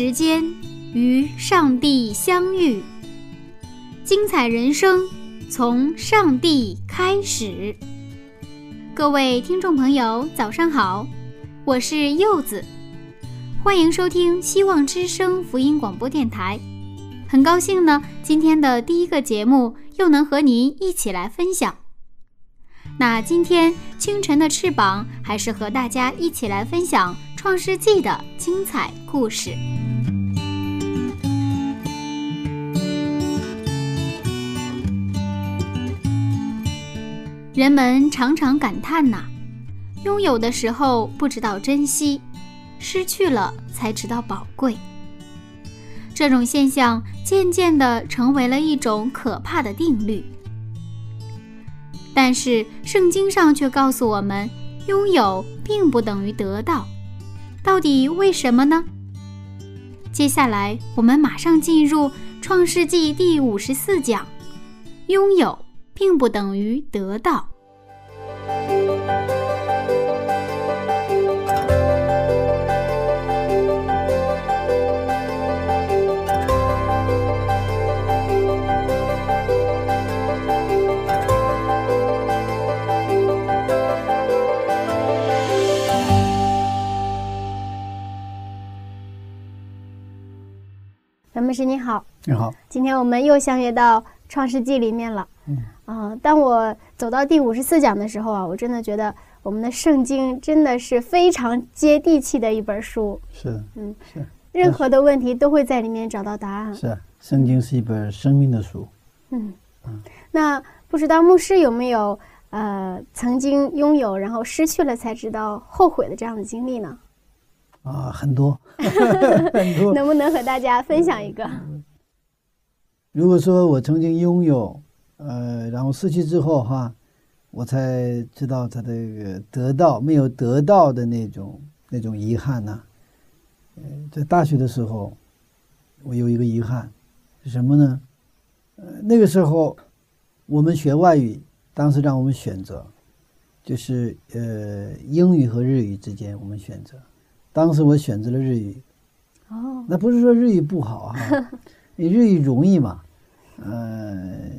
时间与上帝相遇，精彩人生从上帝开始。各位听众朋友，早上好，我是柚子，欢迎收听希望之声福音广播电台。很高兴呢，今天的第一个节目又能和您一起来分享。那今天清晨的翅膀，还是和大家一起来分享《创世纪》的精彩故事。人们常常感叹呐，拥有的时候不知道珍惜，失去了才知道宝贵。这种现象渐渐地成为了一种可怕的定律。但是圣经上却告诉我们，拥有并不等于得到。到底为什么呢？接下来我们马上进入《创世纪》第五十四讲：拥有并不等于得到。牧师你好，你好，今天我们又相约到《创世纪》里面了。嗯，啊，当我走到第五十四讲的时候啊，我真的觉得我们的圣经真的是非常接地气的一本书。是，嗯，是，任何的问题都会在里面找到答案。是，圣经是一本生命的书。嗯嗯，那不知道牧师有没有呃曾经拥有然后失去了才知道后悔的这样的经历呢？啊，很多，很多。能不能和大家分享一个？如果说我曾经拥有，呃，然后失去之后哈，我才知道他这个得到没有得到的那种那种遗憾呢。在大学的时候，我有一个遗憾是什么呢？呃，那个时候我们学外语，当时让我们选择，就是呃英语和日语之间我们选择。当时我选择了日语，哦，那不是说日语不好哈，你 日语容易嘛，嗯，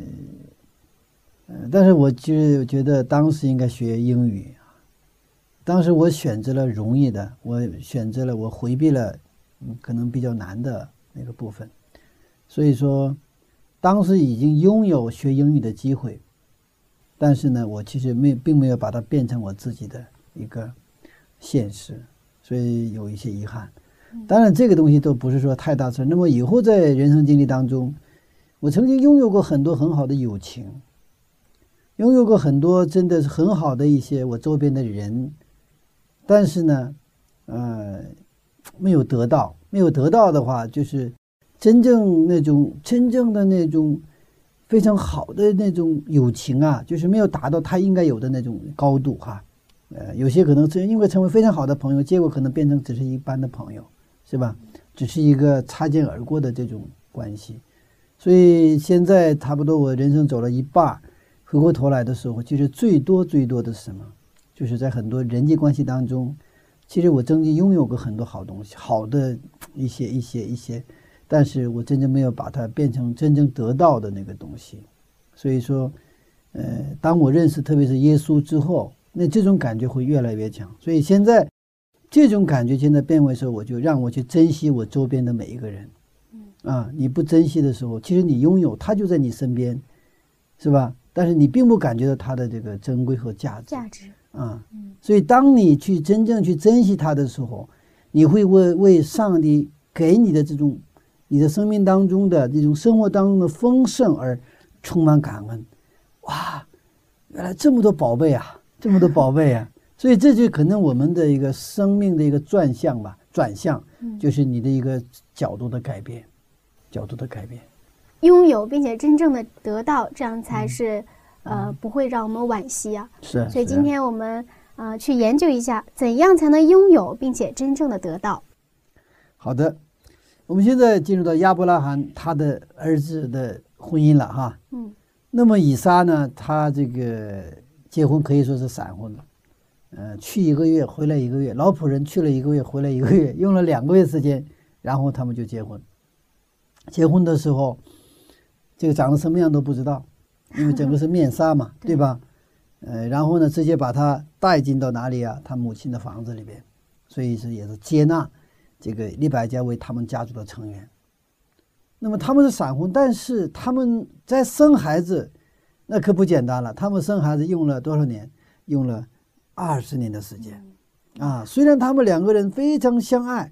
嗯，但是我就觉得当时应该学英语，当时我选择了容易的，我选择了我回避了，嗯，可能比较难的那个部分，所以说，当时已经拥有学英语的机会，但是呢，我其实没并没有把它变成我自己的一个现实。所以有一些遗憾，当然这个东西都不是说太大事。那么以后在人生经历当中，我曾经拥有过很多很好的友情，拥有过很多真的是很好的一些我周边的人，但是呢，呃，没有得到，没有得到的话，就是真正那种真正的那种非常好的那种友情啊，就是没有达到他应该有的那种高度哈。呃，有些可能是因为成为非常好的朋友，结果可能变成只是一般的朋友，是吧？只是一个擦肩而过的这种关系。所以现在差不多我人生走了一半，回过头来的时候，其实最多最多的是什么？就是在很多人际关系当中，其实我曾经拥有过很多好东西，好的一些一些一些，但是我真正没有把它变成真正得到的那个东西。所以说，呃，当我认识特别是耶稣之后。那这种感觉会越来越强，所以现在这种感觉现在变为说，我就让我去珍惜我周边的每一个人。啊，你不珍惜的时候，其实你拥有他就在你身边，是吧？但是你并不感觉到他的这个珍贵和价值。价值啊，所以当你去真正去珍惜他的时候，你会为为上帝给你的这种你的生命当中的这种生活当中的丰盛而充满感恩。哇！原来这么多宝贝啊，这么多宝贝啊！所以这就可能我们的一个生命的一个转向吧，转向就是你的一个角度的改变，角度的改变。拥有并且真正的得到，这样才是呃不会让我们惋惜啊。是啊。所以今天我们呃去研究一下，怎样才能拥有并且真正的得到。好的，我们现在进入到亚伯拉罕他的儿子的婚姻了哈。嗯。那么以撒呢，他这个结婚可以说是闪婚了。呃，去一个月，回来一个月，老仆人去了一个月，回来一个月，用了两个月时间，然后他们就结婚。结婚的时候，这个长得什么样都不知道，因为整个是面纱嘛，对吧？呃，然后呢，直接把他带进到哪里啊？他母亲的房子里边，所以是也是接纳这个李百家为他们家族的成员。那么他们是闪婚，但是他们在生孩子，那可不简单了。他们生孩子用了多少年？用了。二十年的时间，啊，虽然他们两个人非常相爱，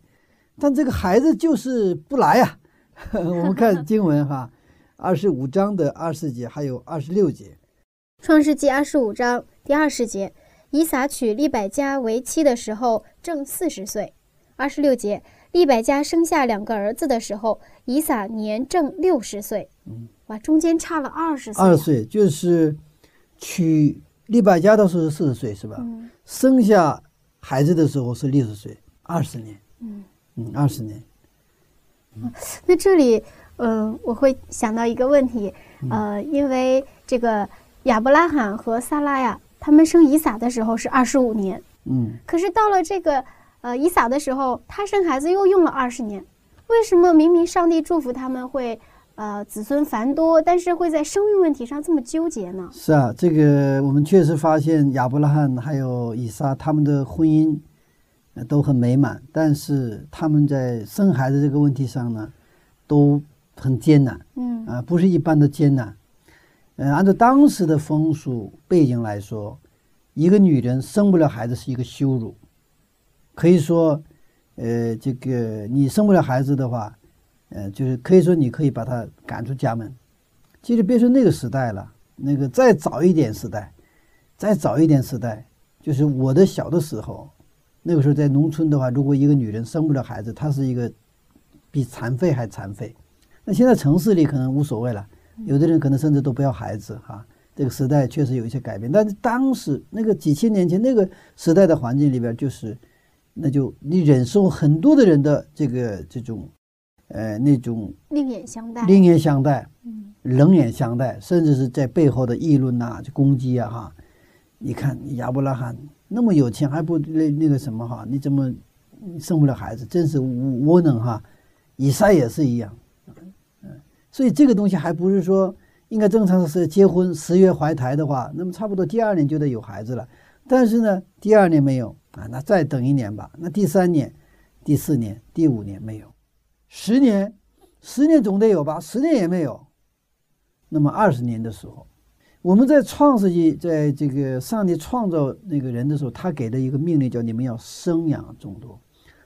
但这个孩子就是不来呀。我们看 经文哈，二十五章的二十节，还有二十六节，《创世纪》二十五章第二十节，以撒娶利百加为妻的时候正四十岁。二十六节，利百加生下两个儿子的时候，以撒年正六十岁。嗯，哇，中间差了二十岁。二十岁就是娶。利百加的时候是四十岁，是吧？生下孩子的时候是六十岁，二十年。嗯嗯，二十年。那这里，嗯，我会想到一个问题，呃，因为这个亚伯拉罕和撒拉呀，他们生以撒的时候是二十五年。嗯。可是到了这个呃以撒的时候，他生孩子又用了二十年，为什么明明上帝祝福他们会？呃，子孙繁多，但是会在生育问题上这么纠结呢？是啊，这个我们确实发现亚伯拉罕还有以撒他们的婚姻都很美满，但是他们在生孩子这个问题上呢，都很艰难。嗯啊，不是一般的艰难。嗯，按照当时的风俗背景来说，一个女人生不了孩子是一个羞辱，可以说，呃，这个你生不了孩子的话。呃，就是可以说，你可以把他赶出家门。其实别说那个时代了，那个再早一点时代，再早一点时代，就是我的小的时候，那个时候在农村的话，如果一个女人生不了孩子，她是一个比残废还残废。那现在城市里可能无所谓了，有的人可能甚至都不要孩子哈。这个时代确实有一些改变，但是当时那个几千年前那个时代的环境里边，就是那就你忍受很多的人的这个这种。呃，那种另眼相待，另眼相待，嗯，冷眼相待，甚至是在背后的议论呐，就攻击啊，哈！你看亚伯拉罕那么有钱，还不那那个什么哈？你怎么生不了孩子？真是窝囊哈！以赛也是一样，嗯，所以这个东西还不是说应该正常的是结婚十月怀胎的话，那么差不多第二年就得有孩子了。但是呢，第二年没有啊，那再等一年吧。那第三年、第四年、第五年没有。十年，十年总得有吧？十年也没有。那么二十年的时候，我们在创世纪，在这个上帝创造那个人的时候，他给的一个命令叫你们要生养众多，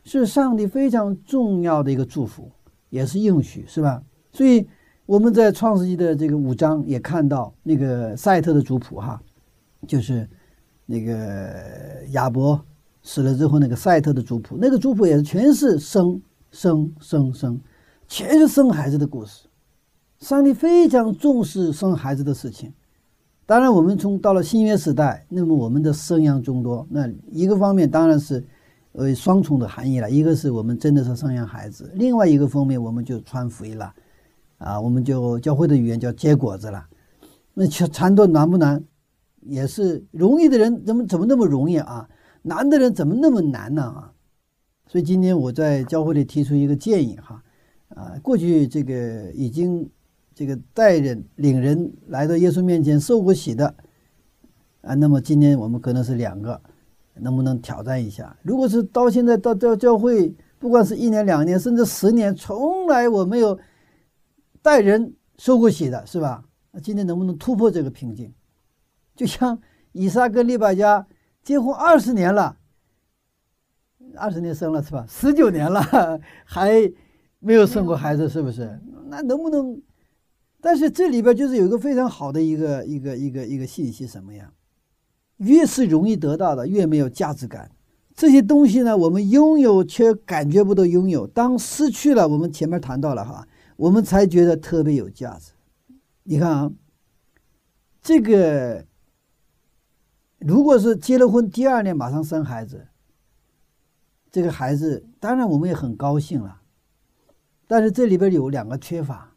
是上帝非常重要的一个祝福，也是应许，是吧？所以我们在创世纪的这个五章也看到那个赛特的族谱哈，就是那个亚伯死了之后，那个赛特的族谱，那个族谱也是全是生。生生生，全是生孩子的故事。上帝非常重视生孩子的事情。当然，我们从到了新约时代，那么我们的生养众多，那一个方面当然是，呃，双重的含义了。一个是我们真的是生养孩子，另外一个方面我们就传福音了，啊，我们就教会的语言叫结果子了。那传道难不难？也是容易的人怎么怎么那么容易啊？难的人怎么那么难呢？啊？所以今天我在教会里提出一个建议哈，啊，过去这个已经这个带人领人来到耶稣面前受过洗的啊，那么今天我们可能是两个，能不能挑战一下？如果是到现在到到教会，不管是一年两年甚至十年，从来我没有带人受过洗的，是吧？那今天能不能突破这个瓶颈？就像以撒跟利百加结婚二十年了。二十年生了是吧？十九年了 还没有生过孩子，是不是？那能不能但是这里边就是有一个非常好的一个一个一个一个信息，什么呀？越是容易得到的，越没有价值感。这些东西呢，我们拥有却感觉不到拥有。当失去了，我们前面谈到了哈，我们才觉得特别有价值。你看啊，这个如果是结了婚第二年马上生孩子，这个孩子当然我们也很高兴了，但是这里边有两个缺乏，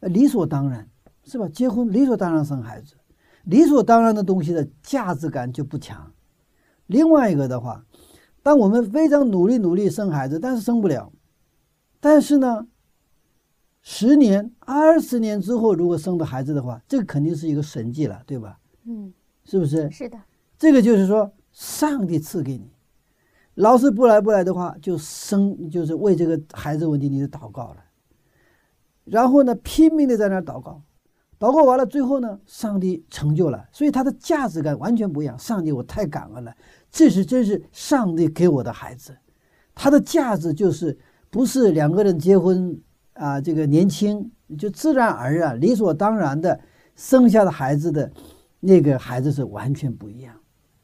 理所当然是吧？结婚理所当然生孩子，理所当然的东西的价值感就不强。另外一个的话，当我们非常努力努力生孩子，但是生不了，但是呢，十年、二十年之后，如果生的孩子的话，这个肯定是一个神迹了，对吧？嗯，是不是？是的。这个就是说，上帝赐给你，老师不来不来的话，就生就是为这个孩子问题，你就祷告了，然后呢，拼命的在那祷告。祷告完了，最后呢，上帝成就了，所以他的价值感完全不一样。上帝，我太感恩了，这是真是上帝给我的孩子，他的价值就是不是两个人结婚啊，这个年轻就自然而然、理所当然的生下的孩子的那个孩子是完全不一样。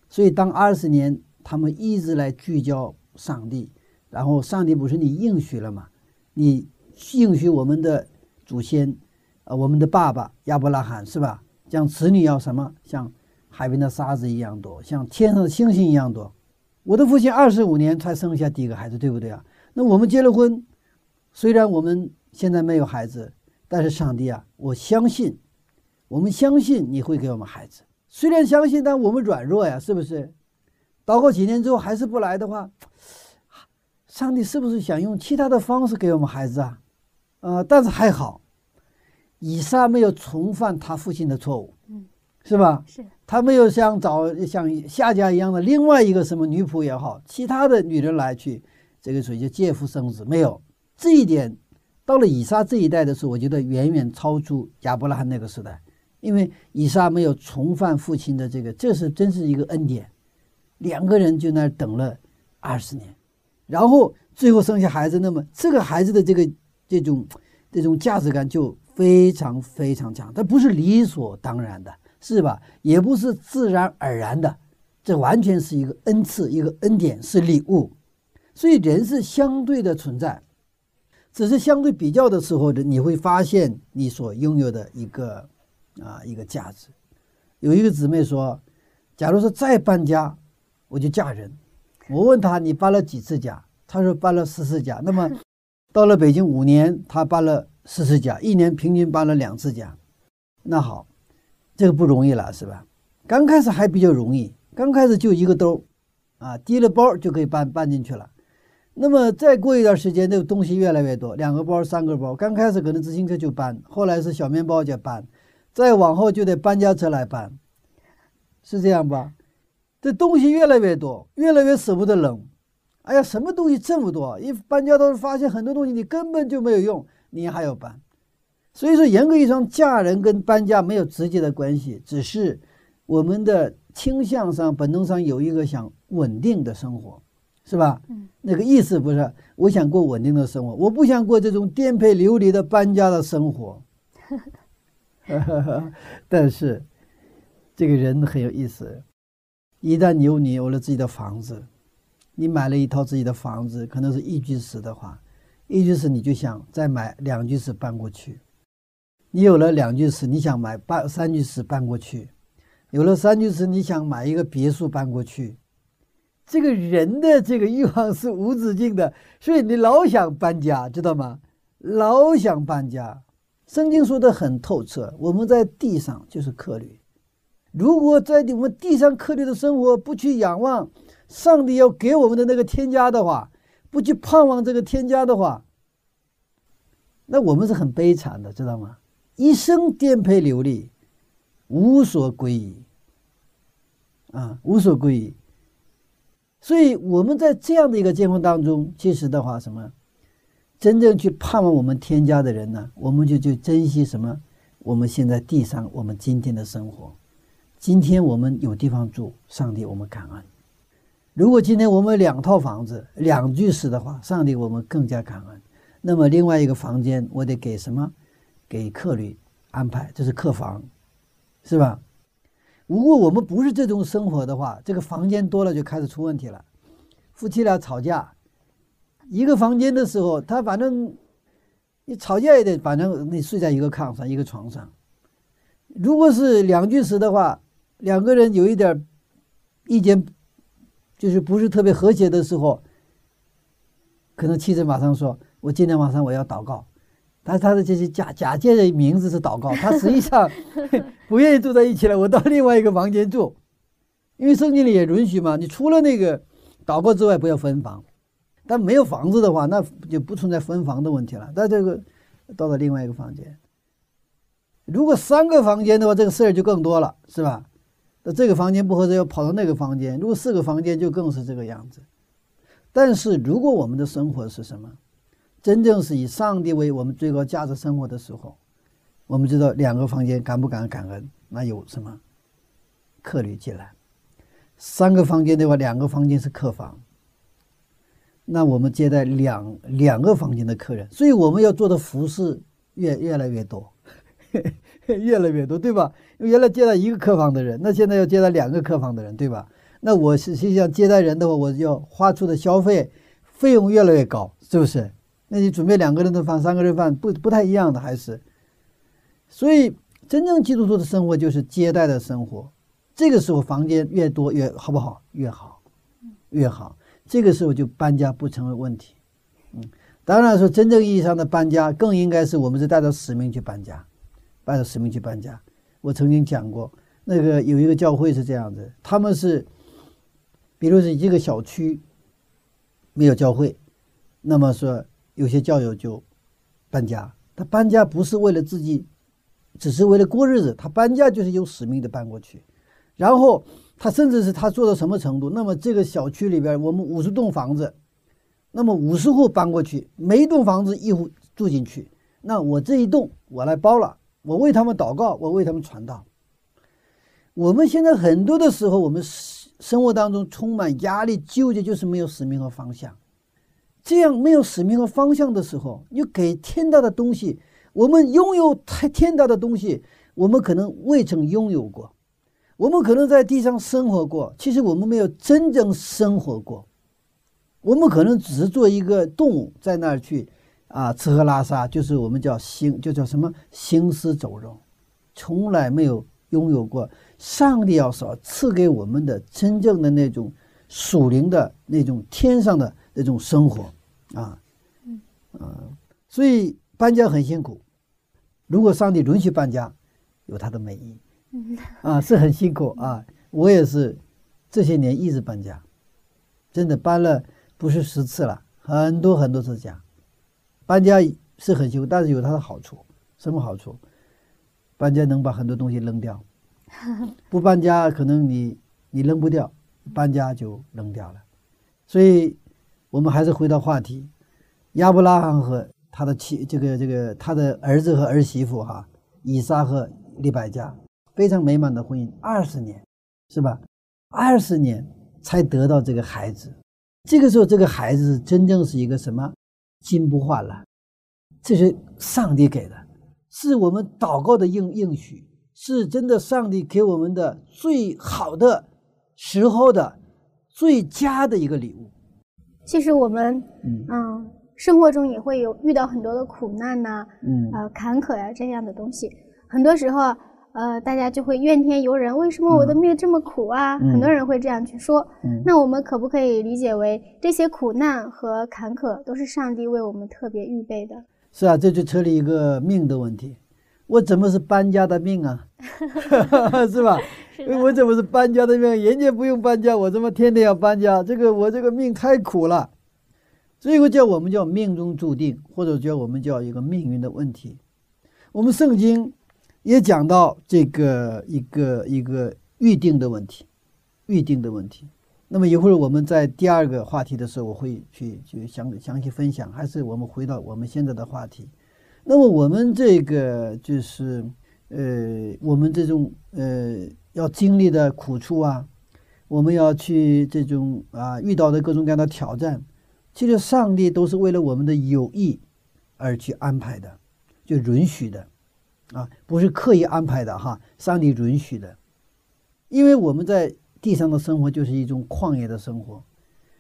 所以当二十年他们一直来聚焦上帝，然后上帝不是你应许了吗？你应许我们的祖先。啊，我们的爸爸亚伯拉罕是吧？像子女要什么？像海边的沙子一样多，像天上的星星一样多。我的父亲二十五年才生下第一个孩子，对不对啊？那我们结了婚，虽然我们现在没有孩子，但是上帝啊，我相信，我们相信你会给我们孩子。虽然相信，但我们软弱呀，是不是？祷告几年之后还是不来的话，上帝是不是想用其他的方式给我们孩子啊？呃，但是还好。以撒没有重犯他父亲的错误，嗯，是吧？是。他没有像找像夏家一样的另外一个什么女仆也好，其他的女人来去，这个属于借腹生子，没有这一点。到了以撒这一代的时候，我觉得远远超出亚伯拉罕那个时代，因为以撒没有重犯父亲的这个，这是真是一个恩典。两个人就那等了二十年，然后最后生下孩子，那么这个孩子的这个这种这种价值感就。非常非常强，它不是理所当然的，是吧？也不是自然而然的，这完全是一个恩赐，一个恩典，是礼物。所以人是相对的存在，只是相对比较的时候，你会发现你所拥有的一个啊一个价值。有一个姊妹说：“假如说再搬家，我就嫁人。”我问她：“你搬了几次家？”她说：“搬了十次家。”那么到了北京五年，她搬了。四次家，一年平均搬了两次家，那好，这个不容易了，是吧？刚开始还比较容易，刚开始就一个兜，啊，提了包就可以搬搬进去了。那么再过一段时间，那个东西越来越多，两个包、三个包。刚开始可能自行车就搬，后来是小面包就搬，再往后就得搬家车来搬，是这样吧？这东西越来越多，越来越舍不得扔。哎呀，什么东西这么多？一搬家都发现很多东西你根本就没有用。你还要搬，所以说严格意义上，嫁人跟搬家没有直接的关系，只是我们的倾向上、本能上有一个想稳定的生活，是吧？嗯，那个意思不是我想过稳定的生活，我不想过这种颠沛流离的搬家的生活。但是这个人很有意思，一旦有你有了自己的房子，你买了一套自己的房子，可能是一居室的话。一居室你就想再买两居室搬过去，你有了两居室，你想买搬三居室搬过去，有了三居室，你想买一个别墅搬过去，这个人的这个欲望是无止境的，所以你老想搬家，知道吗？老想搬家。圣经说的很透彻，我们在地上就是客旅，如果在我们地上客旅的生活不去仰望上帝要给我们的那个天家的话。不去盼望这个添加的话，那我们是很悲惨的，知道吗？一生颠沛流离，无所归依，啊，无所归依。所以我们在这样的一个境况当中，其实的话，什么？真正去盼望我们添加的人呢？我们就去珍惜什么？我们现在地上我们今天的生活，今天我们有地方住，上帝，我们感恩。如果今天我们两套房子两居室的话，上帝我们更加感恩。那么另外一个房间我得给什么？给客旅安排，这是客房，是吧？如果我们不是这种生活的话，这个房间多了就开始出问题了。夫妻俩吵架，一个房间的时候，他反正你吵架也得，反正你睡在一个炕上，一个床上。如果是两居室的话，两个人有一点意见，就是不是特别和谐的时候，可能妻子马上说：“我今天晚上我要祷告。”但是他的这些假假借的名字是祷告，他实际上 不愿意住在一起了。我到另外一个房间住，因为圣经里也允许嘛。你除了那个祷告之外，不要分房。但没有房子的话，那就不存在分房的问题了。那这个到了另外一个房间，如果三个房间的话，这个事儿就更多了，是吧？那这个房间不合适，要跑到那个房间。如果四个房间，就更是这个样子。但是如果我们的生活是什么？真正是以上帝为我们最高价值生活的时候，我们知道两个房间敢不敢感恩？那有什么客旅进来？三个房间的话，两个房间是客房，那我们接待两两个房间的客人，所以我们要做的服饰越越来越多，越来越多，对吧？因为原来接待一个客房的人，那现在要接待两个客房的人，对吧？那我是实际上接待人的话，我要花出的消费费用越来越高，是不是？那你准备两个人的饭、三个人饭不不太一样的还是，所以真正基督徒的生活就是接待的生活。这个时候房间越多越好不好？越好，越好。这个时候就搬家不成为问题。嗯，当然说真正意义上的搬家，更应该是我们是带着使命去搬家，带着使命去搬家。我曾经讲过，那个有一个教会是这样子，他们是，比如是一个小区没有教会，那么说。有些教友就搬家，他搬家不是为了自己，只是为了过日子。他搬家就是有使命的搬过去，然后他甚至是他做到什么程度？那么这个小区里边，我们五十栋房子，那么五十户搬过去，每一栋房子一户住进去，那我这一栋我来包了，我为他们祷告，我为他们传道。我们现在很多的时候，我们生活当中充满压力、纠结，就是没有使命和方向。这样没有使命和方向的时候，你给天大的东西，我们拥有太天大的东西，我们可能未曾拥有过，我们可能在地上生活过，其实我们没有真正生活过，我们可能只是做一个动物在那儿去啊吃喝拉撒，就是我们叫行，就叫什么行尸走肉，从来没有拥有过上帝要所赐给我们的真正的那种属灵的那种天上的那种生活。啊，嗯，所以搬家很辛苦。如果上帝允许搬家，有他的美意，啊，是很辛苦啊。我也是这些年一直搬家，真的搬了不是十次了，很多很多次家。搬家是很辛苦，但是有它的好处。什么好处？搬家能把很多东西扔掉，不搬家可能你你扔不掉，搬家就扔掉了。所以。我们还是回到话题，亚伯拉罕和他的妻，这个这个他的儿子和儿媳妇哈，以撒和利百加，非常美满的婚姻，二十年，是吧？二十年才得到这个孩子，这个时候这个孩子真正是一个什么？金不换了，这是上帝给的，是我们祷告的应应许，是真的上帝给我们的最好的时候的最佳的一个礼物。其实我们嗯，生活中也会有遇到很多的苦难呐，嗯，呃，坎坷呀这样的东西。很多时候，呃，大家就会怨天尤人，为什么我的命这么苦啊？很多人会这样去说。那我们可不可以理解为这些苦难和坎坷都是上帝为我们特别预备的？是啊，这就扯了一个命的问题。我怎么是搬家的命啊？是吧？我怎么是搬家的命？人家不用搬家，我怎么天天要搬家？这个我这个命太苦了。这个叫我们叫命中注定，或者叫我们叫一个命运的问题。我们圣经也讲到这个一个一个预定的问题，预定的问题。那么一会儿我们在第二个话题的时候，我会去去详详细分享。还是我们回到我们现在的话题。那么我们这个就是，呃，我们这种呃要经历的苦处啊，我们要去这种啊遇到的各种各样的挑战，其实上帝都是为了我们的有益而去安排的，就允许的，啊，不是刻意安排的哈，上帝允许的。因为我们在地上的生活就是一种旷野的生活，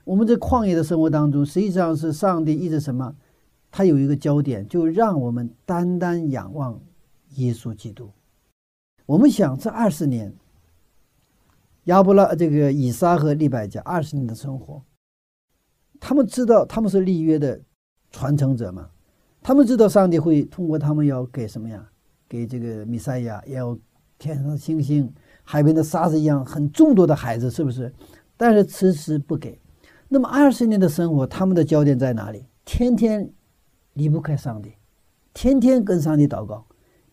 我们在旷野的生活当中，实际上是上帝一直什么？他有一个焦点，就让我们单单仰望耶稣基督。我们想这二十年，亚伯拉这个以撒和利百加二十年的生活，他们知道他们是立约的传承者嘛？他们知道上帝会通过他们要给什么呀？给这个弥赛亚，要天上的星星、海边的沙子一样很众多的孩子，是不是？但是迟迟不给。那么二十年的生活，他们的焦点在哪里？天天离不开上帝，天天跟上帝祷告，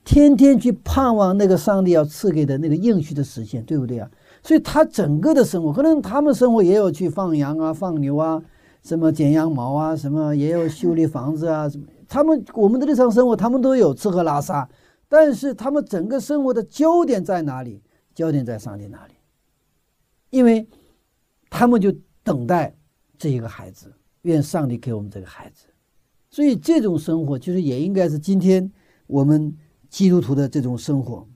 天天去盼望那个上帝要赐给的那个应许的实现，对不对啊？所以他整个的生活，可能他们生活也有去放羊啊、放牛啊，什么剪羊毛啊，什么也有修理房子啊，什么。他们我们的日常生活，他们都有吃喝拉撒。但是他们整个生活的焦点在哪里？焦点在上帝那里，因为他们就等待这一个孩子，愿上帝给我们这个孩子。所以这种生活，其实也应该是今天我们基督徒的这种生活。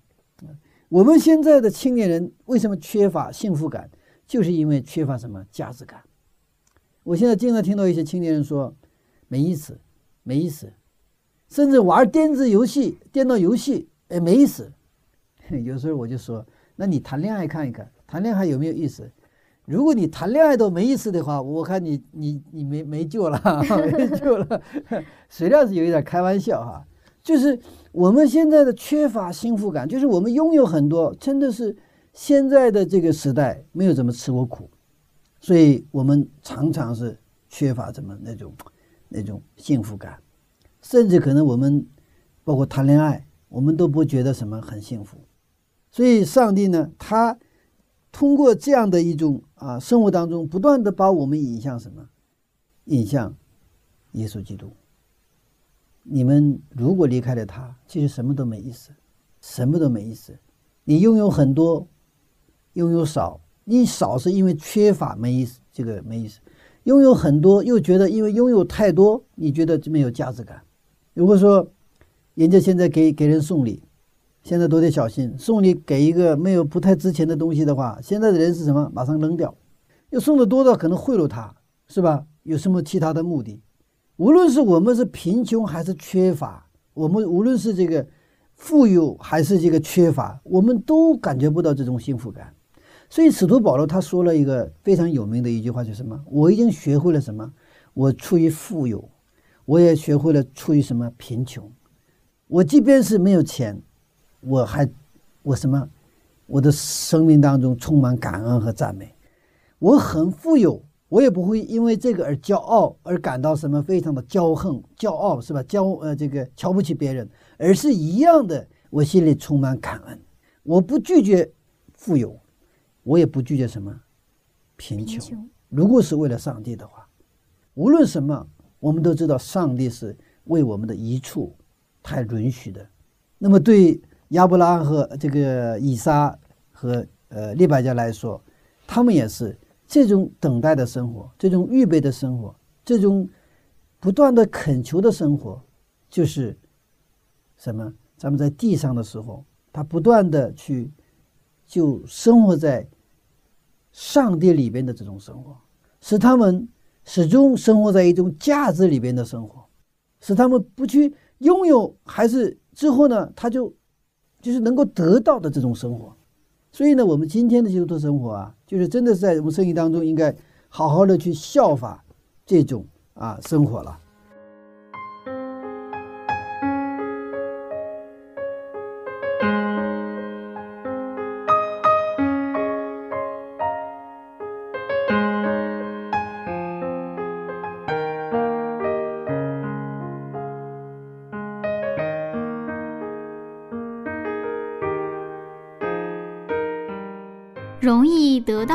我们现在的青年人为什么缺乏幸福感？就是因为缺乏什么价值感。我现在经常听到一些青年人说：“没意思，没意思。”甚至玩电子游戏、电脑游戏，哎，没意思。有时候我就说：“那你谈恋爱看一看，谈恋爱有没有意思？如果你谈恋爱都没意思的话，我看你你你没没救了，没救了。”实际上是有一点开玩笑哈，就是我们现在的缺乏幸福感，就是我们拥有很多，真的是现在的这个时代没有怎么吃过苦，所以我们常常是缺乏怎么那种那种幸福感。甚至可能我们，包括谈恋爱，我们都不觉得什么很幸福。所以上帝呢，他通过这样的一种啊生活当中，不断的把我们引向什么？引向耶稣基督。你们如果离开了他，其实什么都没意思，什么都没意思。你拥有很多，拥有少，你少是因为缺乏没意思，这个没意思；拥有很多，又觉得因为拥有太多，你觉得没有价值感。如果说，人家现在给给人送礼，现在都得小心。送礼给一个没有不太值钱的东西的话，现在的人是什么？马上扔掉。要送的多的，可能贿赂他，是吧？有什么其他的目的？无论是我们是贫穷还是缺乏，我们无论是这个富有还是这个缺乏，我们都感觉不到这种幸福感。所以使徒保罗他说了一个非常有名的一句话，就是什么？我已经学会了什么？我出于富有。我也学会了出于什么贫穷，我即便是没有钱，我还我什么，我的生命当中充满感恩和赞美。我很富有，我也不会因为这个而骄傲，而感到什么非常的骄横、骄傲，是吧？骄呃这个瞧不起别人，而是一样的，我心里充满感恩。我不拒绝富有，我也不拒绝什么贫穷。如果是为了上帝的话，无论什么。我们都知道，上帝是为我们的一处，太允许的。那么，对亚伯拉罕和这个以撒和呃利百加来说，他们也是这种等待的生活，这种预备的生活，这种不断的恳求的生活，就是什么？咱们在地上的时候，他不断的去就生活在上帝里边的这种生活，使他们。始终生活在一种价值里边的生活，使他们不去拥有，还是之后呢，他就就是能够得到的这种生活。所以呢，我们今天的基督徒生活啊，就是真的是在我们生意当中应该好好的去效法这种啊生活了。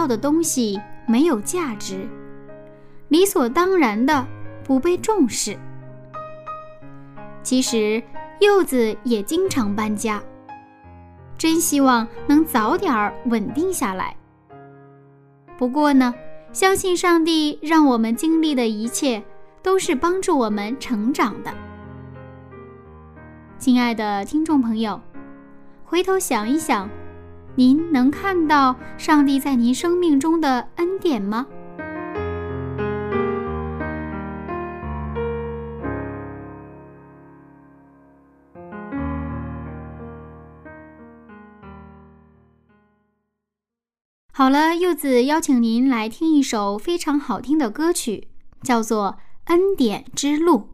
要的东西没有价值。理所当然的不被重视。其实柚子也经常搬家。真希望能早点稳定下来。不过呢相信上帝让我们经历的一切都是帮助我们成长的。亲爱的听众朋友回头想一想您能看到上帝在您生命中的恩典吗？好了柚子邀请您来听一首非常好听的歌曲叫做恩典之路。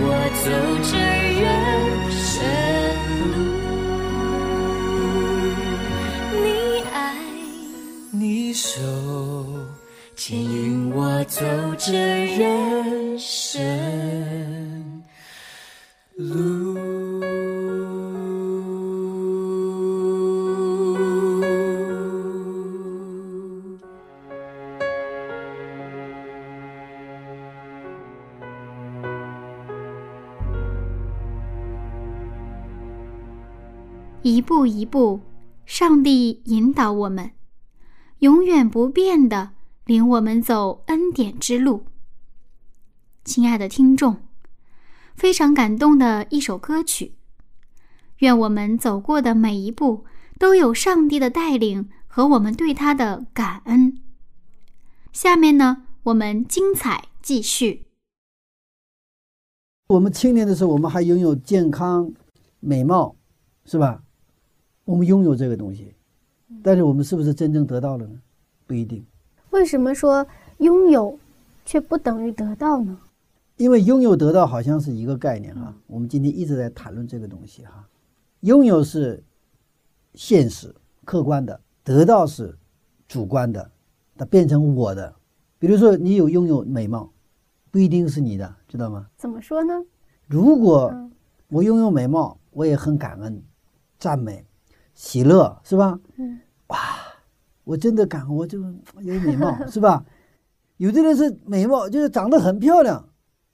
我走这人生路。你爱你手牵引我走这人生路。一步一步，上帝引导我们，永远不变的领我们走恩典之路。亲爱的听众，非常感动的一首歌曲，愿我们走过的每一步都有上帝的带领和我们对他的感恩。下面呢，我们精彩继续。我们青年的时候，我们还拥有健康、美貌，是吧？我们拥有这个东西，但是我们是不是真正得到了呢？不一定。为什么说拥有却不等于得到呢？因为拥有得到好像是一个概念哈。我们今天一直在谈论这个东西哈。拥有是现实、客观的，得到是主观的，它变成我的。比如说，你有拥有美貌。不一定是你的，知道吗？怎么说呢？如果我拥有美貌，我也很感恩、赞美、喜乐，是吧？嗯。哇，我真的感恩，我就有美貌，是吧？有的人是美貌，就是长得很漂亮。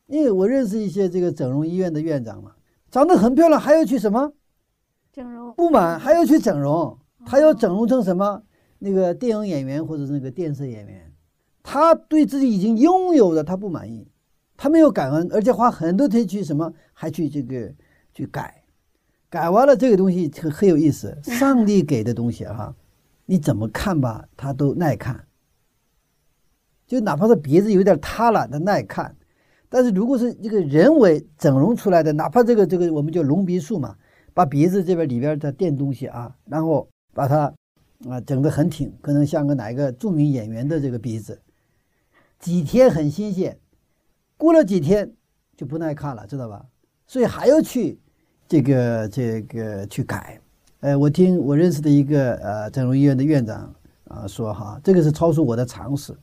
因为我认识一些这个整容医院的院长嘛，长得很漂亮，还要去什么？整容。不满还要去整容，他要整容成什么？那个电影演员或者那个电视演员。他对自己已经拥有的他不满意，他没有感恩，而且花很多钱去什么，还去这个去改，改完了这个东西很很有意思。上帝给的东西哈，你怎么看吧，它都耐看。就哪怕是鼻子有点塌了，它耐看。但是如果是这个人为整容出来的，哪怕这个这个我们叫隆鼻术嘛，把鼻子这边里边的垫东西啊，然后把它啊整得很挺，可能像个哪一个著名演员的这个鼻子。几天很新鲜，过了几天就不耐看了，知道吧？所以还要去这个这个去改。呃，我听我认识的一个呃整容医院的院长啊说哈，这个是超出我的常识。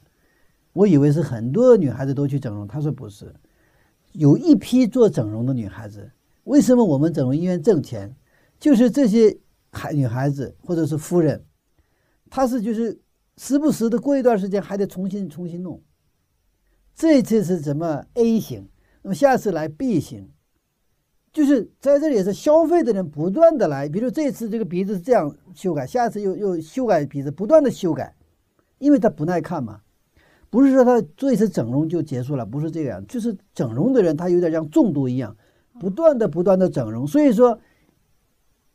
我以为是很多女孩子都去整容，他说不是，有一批做整容的女孩子。为什么我们整容医院挣钱？就是这些孩女孩子或者是夫人，她是就是时不时的过一段时间还得重新重新弄。这次是什么 A 型，那么下次来 B 型，就是在这里是消费的人不断的来，比如这次这个鼻子是这样修改，下次又又修改鼻子，不断的修改，因为他不耐看嘛，不是说他做一次整容就结束了，不是这样，就是整容的人他有点像中毒一样，不断的不断的整容，所以说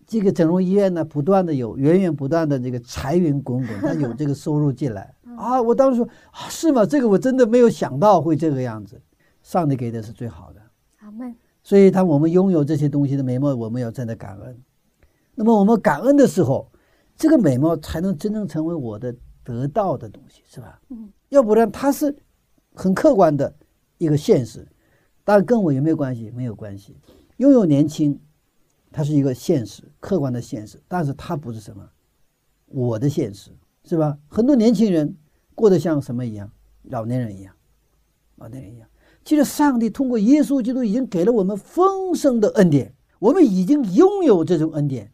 这个整容医院呢，不断的有源源不断的这个财源滚滚，他有这个收入进来。啊！我当时说啊，是吗？这个我真的没有想到会这个样子。上帝给的是最好的，阿门。所以，当我们拥有这些东西的美貌，我们要真的感恩。那么，我们感恩的时候，这个美貌才能真正成为我的得到的东西，是吧？嗯。要不然，它是很客观的一个现实，但跟我有没有关系？没有关系。拥有年轻，它是一个现实，客观的现实，但是它不是什么我的现实，是吧？很多年轻人。过得像什么一样？老年人一样，老年人一样。其实上帝通过耶稣基督已经给了我们丰盛的恩典，我们已经拥有这种恩典，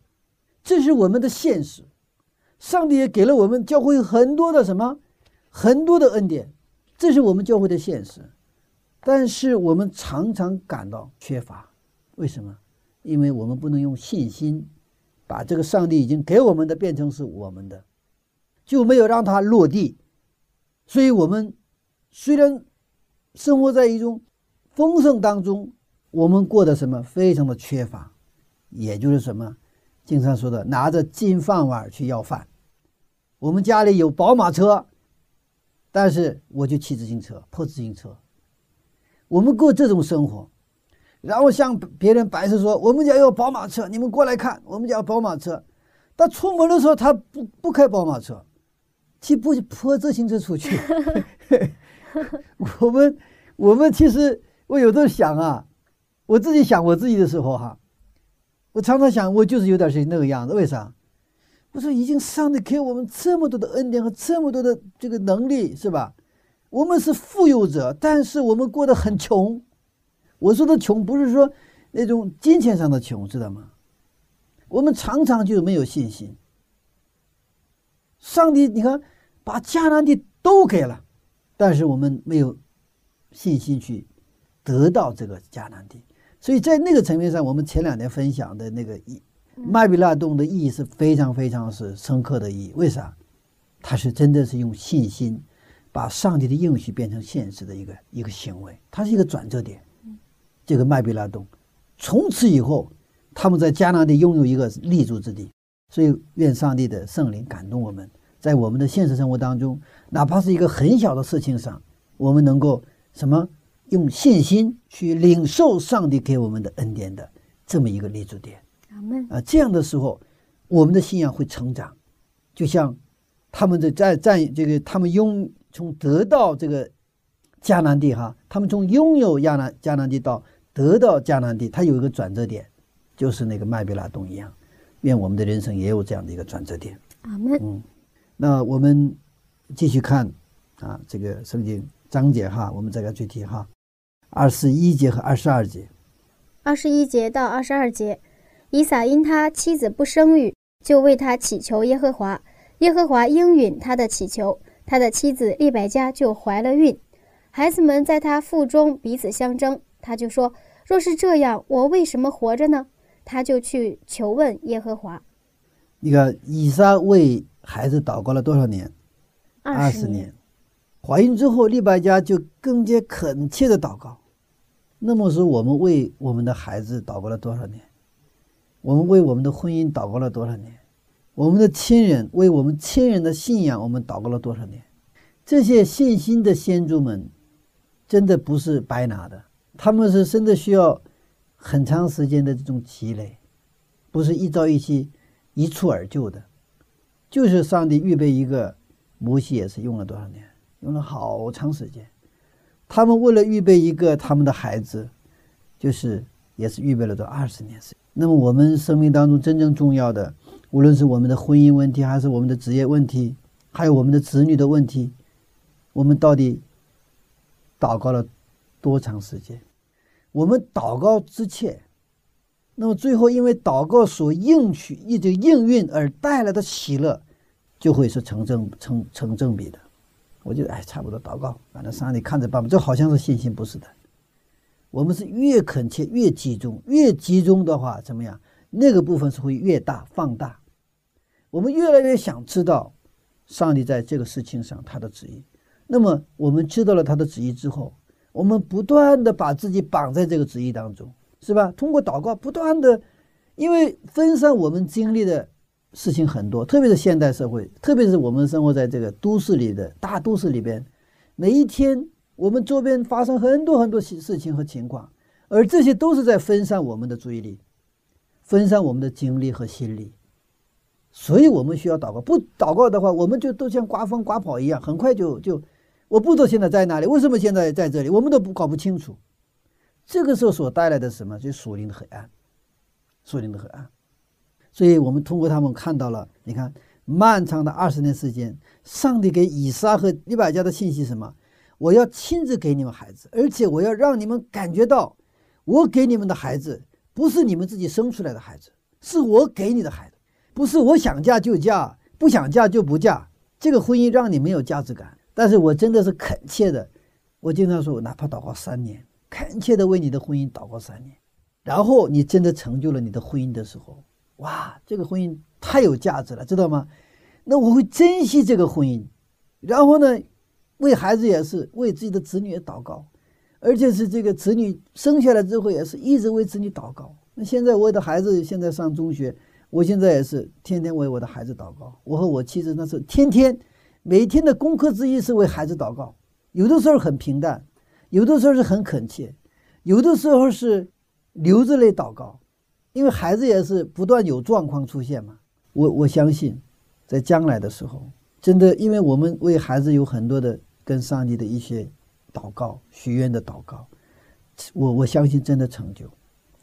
这是我们的现实。上帝也给了我们教会很多的什么，很多的恩典，这是我们教会的现实。但是我们常常感到缺乏，为什么？因为我们不能用信心把这个上帝已经给我们的变成是我们的，就没有让它落地。所以，我们虽然生活在一种丰盛当中，我们过得什么非常的缺乏，也就是什么，经常说的拿着金饭碗去要饭。我们家里有宝马车，但是我就骑自行车，破自行车。我们过这种生活，然后向别人摆设说：“我们家有宝马车，你们过来看，我们家有宝马车。”他出门的时候，他不不开宝马车。骑不破自行车出去？我们我们其实我有时候想啊，我自己想我自己的时候哈，我常常想我就是有点是那个样子。为啥？我说已经上帝给我们这么多的恩典和这么多的这个能力，是吧？我们是富有者，但是我们过得很穷。我说的穷不是说那种金钱上的穷，知道吗？我们常常就是没有信心。上帝，你看，把迦南地都给了，但是我们没有信心去得到这个迦南地。所以在那个层面上，我们前两天分享的那个意麦比拉洞的意义是非常非常是深刻的意义。为啥？他是真的是用信心把上帝的应许变成现实的一个一个行为，它是一个转折点。这个麦比拉洞，从此以后，他们在迦南地拥有一个立足之地。所以，愿上帝的圣灵感动我们，在我们的现实生活当中，哪怕是一个很小的事情上，我们能够什么用信心去领受上帝给我们的恩典的这么一个立足点。阿门啊，这样的时候，我们的信仰会成长，就像他们的在在这个他们拥从得到这个迦南地哈，他们从拥有亚南迦南地到得到迦南地，它有一个转折点，就是那个麦比拉洞一样。愿我们的人生也有这样的一个转折点。阿门。嗯，那我们继续看啊，这个圣经章节哈，我们再来具体哈，二十一节和二十二节。二十一节到二十二节，以撒因他妻子不生育，就为他祈求耶和华，耶和华应允他的祈求，他的妻子利百加就怀了孕。孩子们在他腹中彼此相争，他就说：“若是这样，我为什么活着呢？”他就去求问耶和华。你看，以撒为孩子祷告了多少年？二十年。怀孕之后，利百加就更加恳切的祷告。那么说，我们为我们的孩子祷告了多少年？我们为我们的婚姻祷告了多少年？我们的亲人为我们亲人的信仰，我们祷告了多少年？这些信心的先祖们，真的不是白拿的，他们是真的需要。很长时间的这种积累，不是一朝一夕、一蹴而就的，就是上帝预备一个摩西也是用了多少年，用了好长时间。他们为了预备一个他们的孩子，就是也是预备了这二十年时间。那么我们生命当中真正重要的，无论是我们的婚姻问题，还是我们的职业问题，还有我们的子女的问题，我们到底祷告了多长时间？我们祷告之切，那么最后因为祷告所应许、一直应运而带来的喜乐，就会是成正成成正比的。我觉得哎，差不多祷告，反正上帝看着办吧。这好像是信心，不是的。我们是越恳切、越集中，越集中的话怎么样？那个部分是会越大放大。我们越来越想知道上帝在这个事情上他的旨意。那么我们知道了他的旨意之后。我们不断的把自己绑在这个旨意当中，是吧？通过祷告，不断的，因为分散我们经历的事情很多，特别是现代社会，特别是我们生活在这个都市里的大都市里边，每一天我们周边发生很多很多事事情和情况，而这些都是在分散我们的注意力，分散我们的精力和心力，所以我们需要祷告。不祷告的话，我们就都像刮风刮跑一样，很快就就。我不知道现在在哪里，为什么现在在这里？我们都不搞不清楚。这个时候所带来的什么？就是属灵的黑暗，属灵的黑暗。所以我们通过他们看到了，你看漫长的二十年时间，上帝给以撒和利百加的信息什么？我要亲自给你们孩子，而且我要让你们感觉到，我给你们的孩子不是你们自己生出来的孩子，是我给你的孩子，不是我想嫁就嫁，不想嫁就不嫁。这个婚姻让你没有价值感。但是我真的是恳切的，我经常说，我哪怕祷告三年，恳切的为你的婚姻祷告三年，然后你真的成就了你的婚姻的时候，哇，这个婚姻太有价值了，知道吗？那我会珍惜这个婚姻，然后呢，为孩子也是，为自己的子女也祷告，而且是这个子女生下来之后也是一直为子女祷告。那现在我的孩子现在上中学，我现在也是天天为我的孩子祷告，我和我妻子那是天天。每天的功课之一是为孩子祷告，有的时候很平淡，有的时候是很恳切，有的时候是流着泪祷告，因为孩子也是不断有状况出现嘛。我我相信，在将来的时候，真的，因为我们为孩子有很多的跟上帝的一些祷告、许愿的祷告，我我相信真的成就。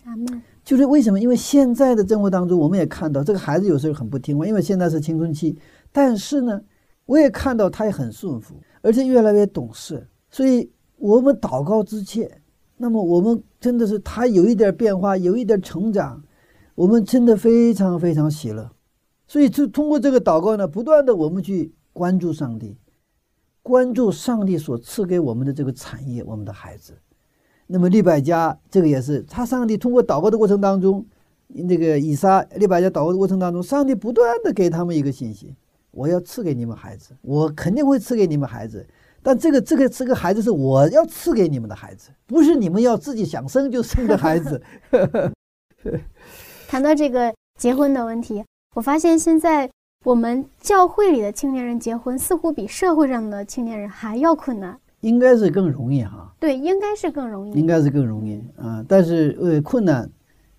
阿门。就是为什么？因为现在的生活当中，我们也看到这个孩子有时候很不听话，因为现在是青春期，但是呢。我也看到他也很顺服，而且越来越懂事，所以我们祷告之切。那么我们真的是他有一点变化，有一点成长，我们真的非常非常喜乐。所以就通过这个祷告呢，不断的我们去关注上帝，关注上帝所赐给我们的这个产业，我们的孩子。那么利百家这个也是，他上帝通过祷告的过程当中，那个以撒利百家祷告的过程当中，上帝不断的给他们一个信息。我要赐给你们孩子，我肯定会赐给你们孩子，但这个这个这个孩子是我要赐给你们的孩子，不是你们要自己想生就生的孩子。谈到这个结婚的问题，我发现现在我们教会里的青年人结婚，似乎比社会上的青年人还要困难。应该是更容易哈。对，应该是更容易。应该是更容易啊，但是呃，困难，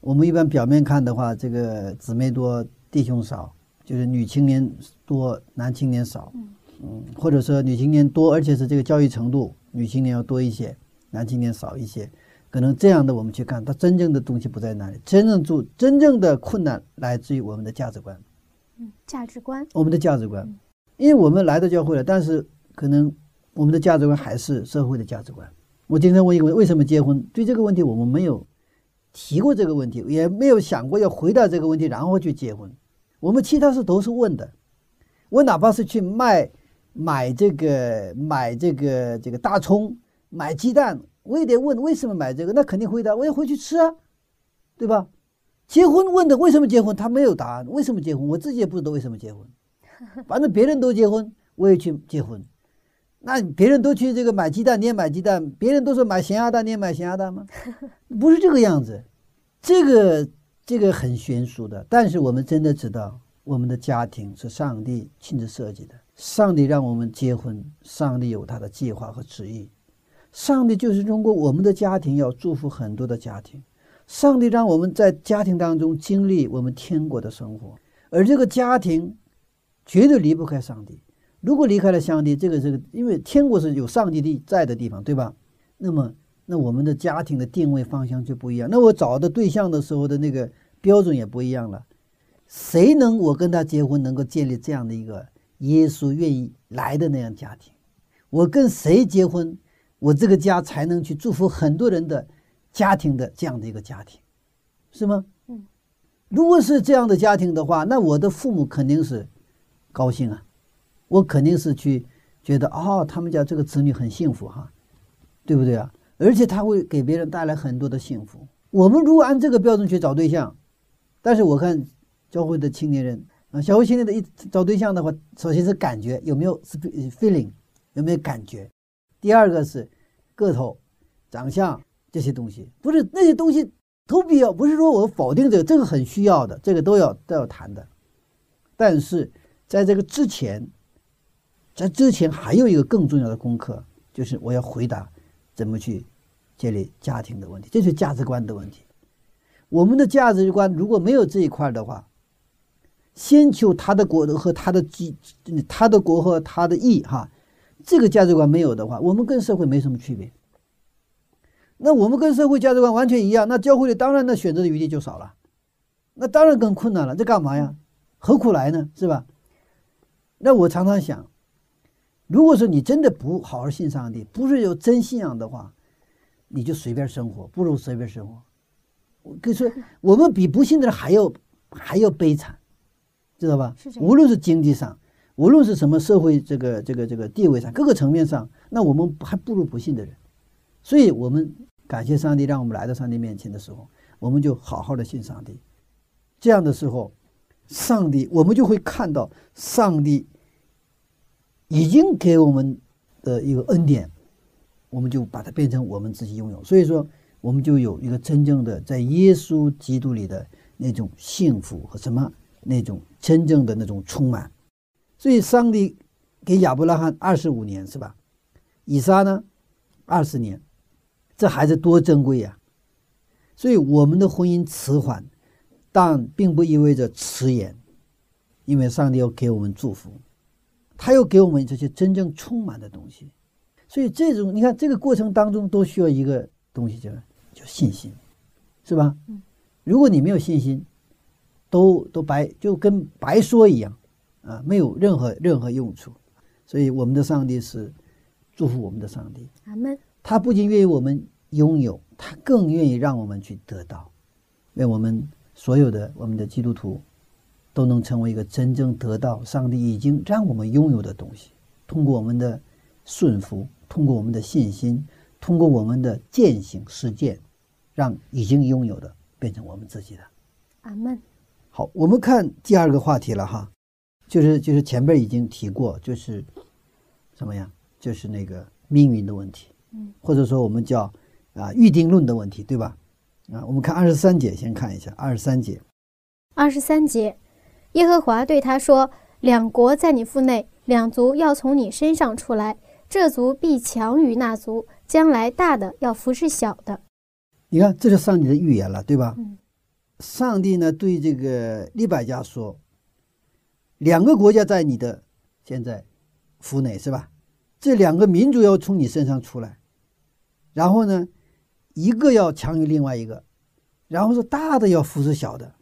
我们一般表面看的话，这个姊妹多，弟兄少，就是女青年多，男青年少。嗯，或者说女青年多，而且是这个教育程度，女青年要多一些，男青年少一些，可能这样的我们去看，它真正的东西不在那里，真正做真正的困难来自于我们的价值观，嗯，价值观，我们的价值观，因为我们来到教会了，但是可能我们的价值观还是社会的价值观。我经常问一个问题：为什么结婚？对这个问题我们没有提过这个问题，也没有想过要回答这个问题，然后去结婚。我们其他事都是问的，我哪怕是去卖。买这个买这个这个大葱，买鸡蛋，我也得问为什么买这个？那肯定回答我要回去吃啊，对吧？结婚问的为什么结婚，他没有答案。为什么结婚？我自己也不知道为什么结婚。反正别人都结婚，我也去结婚。那别人都去这个买鸡蛋，你也买鸡蛋；别人都说买咸鸭蛋，你也买咸鸭蛋吗？不是这个样子。这个这个很悬殊的。但是我们真的知道，我们的家庭是上帝亲自设计的。上帝让我们结婚，上帝有他的计划和旨意。上帝就是通过我们的家庭要祝福很多的家庭。上帝让我们在家庭当中经历我们天国的生活，而这个家庭绝对离不开上帝。如果离开了上帝，这个这个，因为天国是有上帝的在的地方，对吧？那么，那我们的家庭的定位方向就不一样。那我找的对象的时候的那个标准也不一样了。谁能我跟他结婚，能够建立这样的一个？耶稣愿意来的那样家庭，我跟谁结婚，我这个家才能去祝福很多人的家庭的这样的一个家庭，是吗？嗯，如果是这样的家庭的话，那我的父母肯定是高兴啊，我肯定是去觉得哦，他们家这个子女很幸福哈，对不对啊？而且他会给别人带来很多的幸福。我们如果按这个标准去找对象，但是我看教会的青年人。啊，小慧青年的一找对象的话，首先是感觉有没有是 feeling，有没有感觉？第二个是个头、长相这些东西，不是那些东西都必要，不是说我否定这个，这个很需要的，这个都要都要谈的。但是在这个之前，在之前还有一个更重要的功课，就是我要回答怎么去建立家庭的问题，这是价值观的问题。我们的价值观如果没有这一块的话，先求他的国和他的基，他的国和他的义，哈，这个价值观没有的话，我们跟社会没什么区别。那我们跟社会价值观完全一样，那教会里当然那选择的余地就少了，那当然更困难了。这干嘛呀？何苦来呢？是吧？那我常常想，如果说你真的不好好信上帝，不是有真信仰的话，你就随便生活，不如随便生活。我跟你说，我们比不信的人还要还要悲惨。知道吧？无论是经济上，无论是什么社会这个这个这个地位上，各个层面上，那我们还不如不信的人。所以，我们感谢上帝，让我们来到上帝面前的时候，我们就好好的信上帝。这样的时候，上帝我们就会看到上帝已经给我们的一个恩典，我们就把它变成我们自己拥有。所以说，我们就有一个真正的在耶稣基督里的那种幸福和什么。那种真正的那种充满，所以上帝给亚伯拉罕二十五年是吧？以撒呢，二十年，这孩子多珍贵呀！所以我们的婚姻迟缓，但并不意味着迟延，因为上帝要给我们祝福，他又给我们这些真正充满的东西。所以这种你看，这个过程当中都需要一个东西，叫叫信心，是吧？如果你没有信心，都都白就跟白说一样，啊，没有任何任何用处。所以我们的上帝是祝福我们的上帝。阿门。他不仅愿意我们拥有，他更愿意让我们去得到。愿我们所有的我们的基督徒都能成为一个真正得到上帝已经让我们拥有的东西。通过我们的顺服，通过我们的信心，通过我们的践行实践，让已经拥有的变成我们自己的。阿门。好，我们看第二个话题了哈，就是就是前边已经提过，就是什么呀？就是那个命运的问题，嗯，或者说我们叫啊预定论的问题，对吧？啊，我们看二十三节，先看一下二十三节，二十三节，耶和华对他说：“两国在你腹内，两族要从你身上出来，这族必强于那族，将来大的要服侍小的。”你看，这就上帝的预言了，对吧？嗯上帝呢对这个利百加说：“两个国家在你的现在府内，是吧？这两个民族要从你身上出来，然后呢，一个要强于另外一个，然后是大的要服侍小的。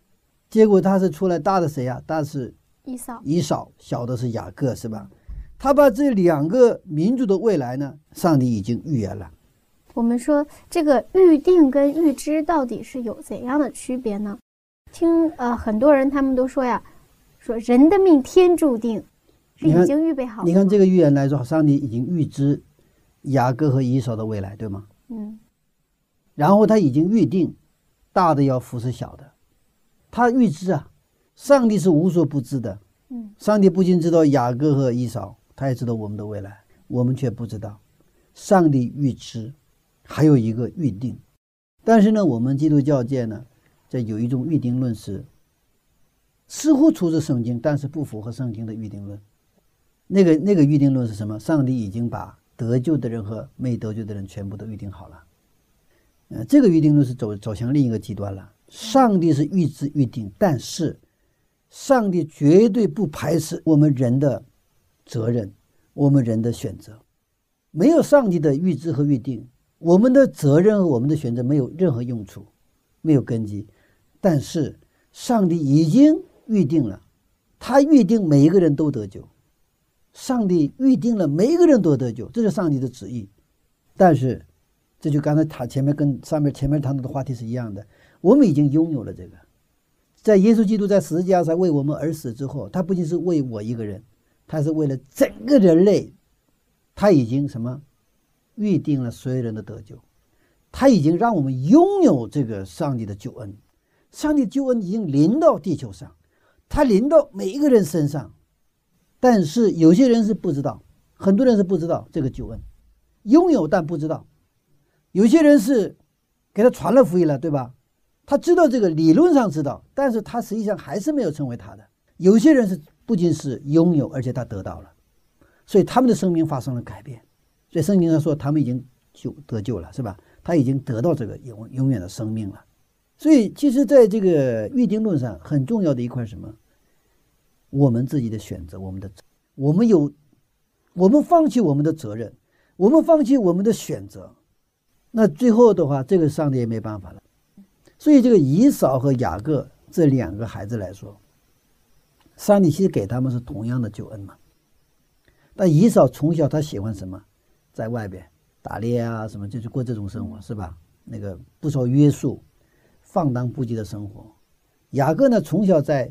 结果他是出来大的谁呀、大的是以扫，以扫，小的是雅各，是吧？他把这两个民族的未来呢，上帝已经预言了。我们说这个预定跟预知到底是有怎样的区别呢？听呃很多人他们都说呀，说人的命天注定，是已经预备好了。你看这个预言来说，上帝已经预知雅各和以扫的未来，对吗？嗯然后他已经预定大的要服侍小的，他预知啊，上帝是无所不知的。嗯上帝不仅知道雅各和以扫，他也知道我们的未来，我们却不知道。上帝预知，还有一个预定。但是呢，我们基督教界呢，这有一种预定论是，似乎出自圣经，但是不符合圣经的预定论。那个那个预定论是什么？上帝已经把得救的人和没得救的人全部都预定好了。呃，这个预定论是走走向另一个极端了。上帝是预知预定，但是上帝绝对不排斥我们人的责任，我们人的选择。没有上帝的预知和预定，我们的责任和我们的选择没有任何用处，没有根基。但是上帝已经预定了，他预定每一个人都得救。上帝预定了每一个人都得救，这是上帝的旨意。但是，这就刚才他前面跟上面前面谈到的话题是一样的，我们已经拥有了这个。在耶稣基督在十字架上为我们而死之后，他不仅是为我一个人，他是为了整个人类，他已经什么预定了所有人的得救，他已经让我们拥有这个上帝的救恩，上帝救恩已经临到地球上，他临到每一个人身上，但是有些人是不知道，很多人是不知道这个救恩，拥有但不知道，有些人是给他传了福音了，对吧？他知道这个理论上知道，但是他实际上还是没有成为他的。有些人是不仅是拥有，而且他得到了，所以他们的生命发生了改变。所以圣经上说他们已经救得救了，是吧？他已经得到这个永永远的生命了。所以其实在这个预定论上很重要的一块是什么？我们自己的选择，我们的我们有，我们放弃我们的责任，我们放弃我们的选择，那最后的话，这个上帝也没办法了。所以，这个以扫和雅各这两个孩子来说，上帝其实给他们是同样的救恩嘛。但以扫从小他喜欢什么，在外边打猎啊，什么就是过这种生活，是吧？那个不受约束、放荡不羁的生活。雅各呢，从小在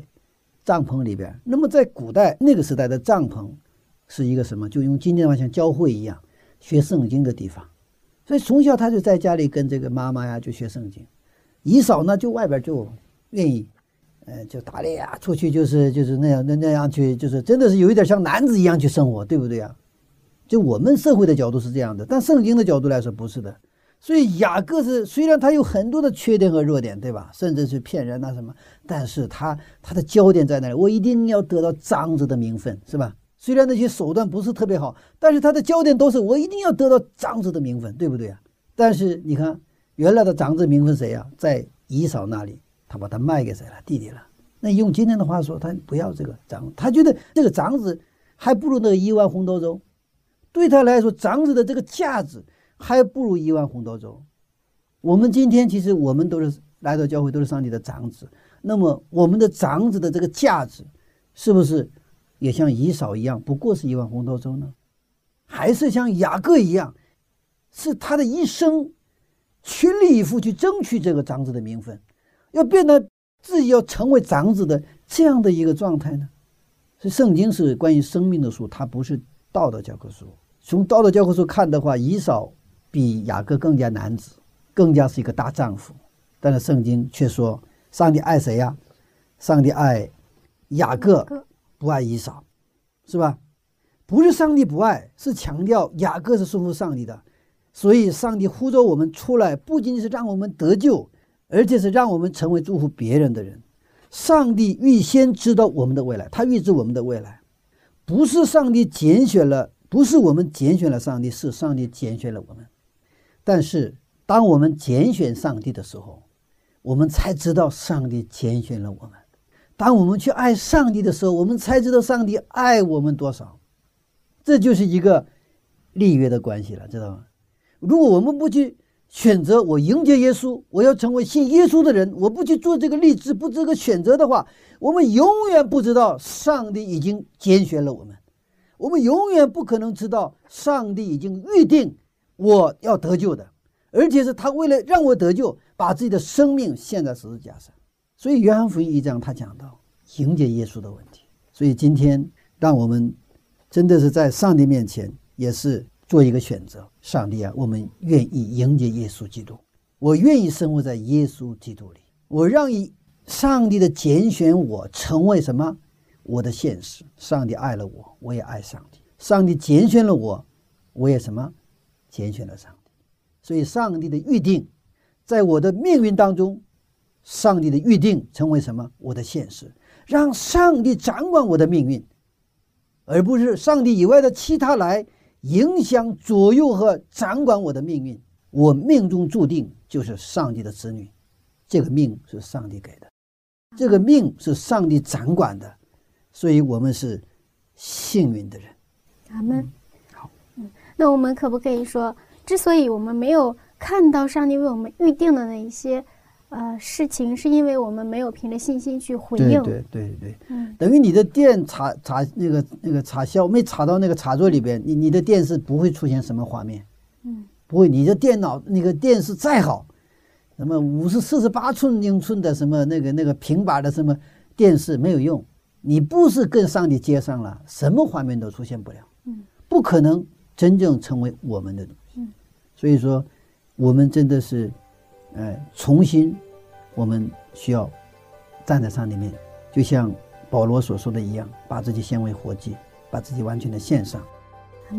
帐篷里边。那么在古代那个时代的帐篷是一个什么？就用今天的话像教会一样，学圣经的地方。所以从小他就在家里跟这个妈妈呀就学圣经。以扫呢，就外边就愿意，呃，就打猎啊，出去就是就是那样那那样去，就是真的是有一点像男子一样去生活，对不对呀？就我们社会的角度是这样的，但圣经的角度来说不是的。所以雅各是虽然他有很多的缺点和弱点，对吧？甚至是骗人啊什么，但是他他的焦点在哪里？我一定要得到长子的名分，是吧？虽然那些手段不是特别好，但是他的焦点都是我一定要得到长子的名分，对不对啊？但是你看。原来的长子名分谁呀、在姨嫂那里，他把他卖给谁了？弟弟了。那用今天的话说，他不要这个长，他觉得这个长子还不如那个一碗红豆粥。对他来说，长子的这个价值还不如一碗红豆粥。我们今天其实我们都是来到教会，都是上帝的长子。那么我们的长子的这个价值，是不是也像以扫一样，不过是一碗红豆粥呢？还是像雅各一样，是他的一生？全力以赴去争取这个长子的名分，要变得自己要成为长子的这样的一个状态呢？所以圣经是关于生命的书，它不是道德教科书。从道德教科书看的话，以扫比雅各更加男子，更加是一个大丈夫。但是圣经却说，上帝爱谁呀？上帝爱雅各，不爱以扫，是吧？不是上帝不爱，是强调雅各是顺服上帝的。所以，上帝呼召我们出来，不仅仅是让我们得救，而且是让我们成为祝福别人的人。上帝预先知道我们的未来，他预知我们的未来，不是上帝拣选了，不是我们拣选了上帝，是上帝拣选了我们。但是，当我们拣选上帝的时候，我们才知道上帝拣选了我们。当我们去爱上帝的时候，我们才知道上帝爱我们多少。这就是一个立约的关系了，知道吗？如果我们不去选择我迎接耶稣，我要成为信耶稣的人，我不去做这个立志，不做这个选择的话，我们永远不知道上帝已经拣选了我们，我们永远不可能知道上帝已经预定我要得救的，而且是他为了让我得救，把自己的生命献在十字架上。所以约翰福音一章他讲到迎接耶稣的问题。所以今天让我们。真的是在上帝面前，也是做一个选择。上帝啊，我们愿意迎接耶稣基督，我愿意生活在耶稣基督里。我让以上帝的拣选我成为什么？我的现实。上帝爱了我，我也爱上帝。上帝拣选了我，我也什么？拣选了上帝。所以，上帝的预定，在我的命运当中，上帝的预定成为什么？我的现实。让上帝掌管我的命运。而不是上帝以外的其他来影响、左右和掌管我的命运。我命中注定就是上帝的子女，这个命是上帝给的，这个命是上帝掌管的，所以我们是幸运的人。阿门。好，嗯，那我们可不可以说，之所以我们没有看到上帝为我们预定的那一些？呃，事情是因为我们没有凭着信心去回应。对对对对，嗯，等于你的电插插那个那个插销没插到那个插座里边，你你的电视不会出现什么画面，嗯，不会。你的电脑那个电视再好，什么五十四十八寸英寸的什么那个那个平板的什么电视没有用，你不是跟上帝接上了，什么画面都出现不了，嗯，不可能真正成为我们的东西。嗯，所以说，我们真的是。呃，重新，我们需要站在上帝面，就像保罗所说的一样，把自己献为活祭，把自己完全的献上。有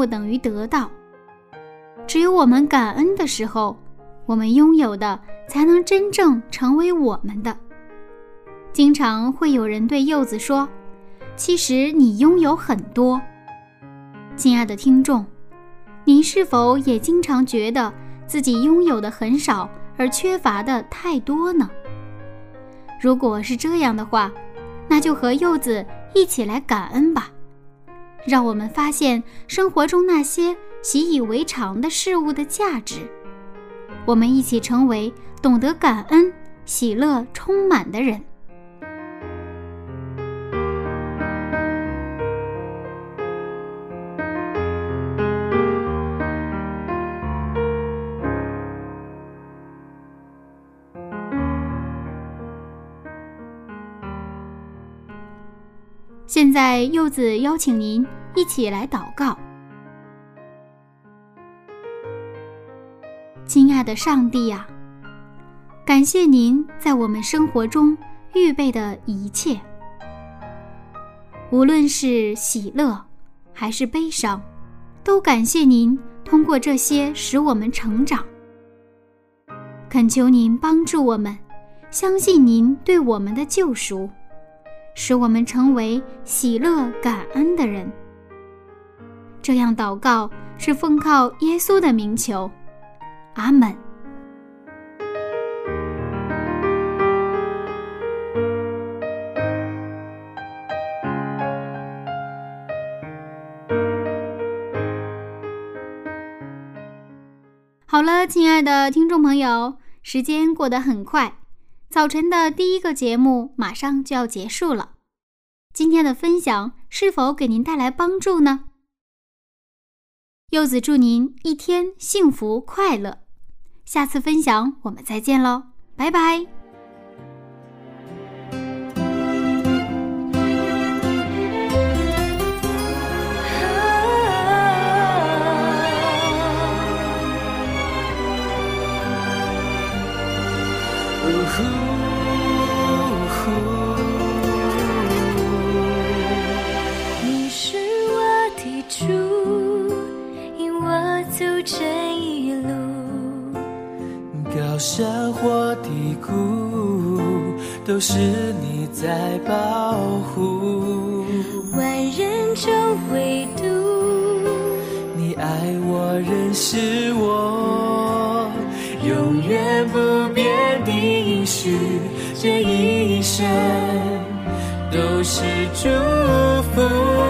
不等于得到，只有我们感恩的时候，我们拥有的才能真正成为我们的。经常会有人对柚子说：“其实你拥有很多。”亲爱的听众，您是否也经常觉得自己拥有的很少，而缺乏的太多呢？如果是这样的话，那就和柚子一起来感恩吧。让我们发现生活中那些习以为常的事物的价值。我们一起成为懂得感恩、喜乐充满的人。现在，柚子邀请您一起来祷告。亲爱的上帝呀，感谢您在我们生活中预备的一切，无论是喜乐还是悲伤，都感谢您通过这些使我们成长。恳求您帮助我们，相信您对我们的救赎，使我们成为喜乐感恩的人。这样祷告是奉靠耶稣的名求，阿门。好了，亲爱的听众朋友，时间过得很快，早晨的第一个节目马上就要结束了。今天的分享是否给您带来帮助呢？柚子祝您一天幸福快乐，下次分享我们再见喽，拜拜。都是你在保护。万人中唯独你爱我，认识我，永远不变的应许，这一生都是祝福。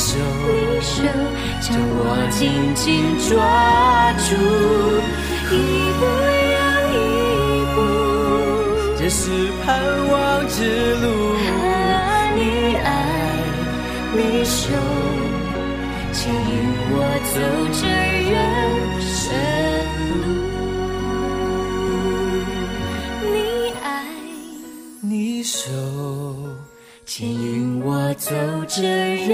手。你手，将我紧紧抓住，一步又一步。这是盼望之路。你爱，你手，牵引我走这人生路。你爱，你手，牵引我走这人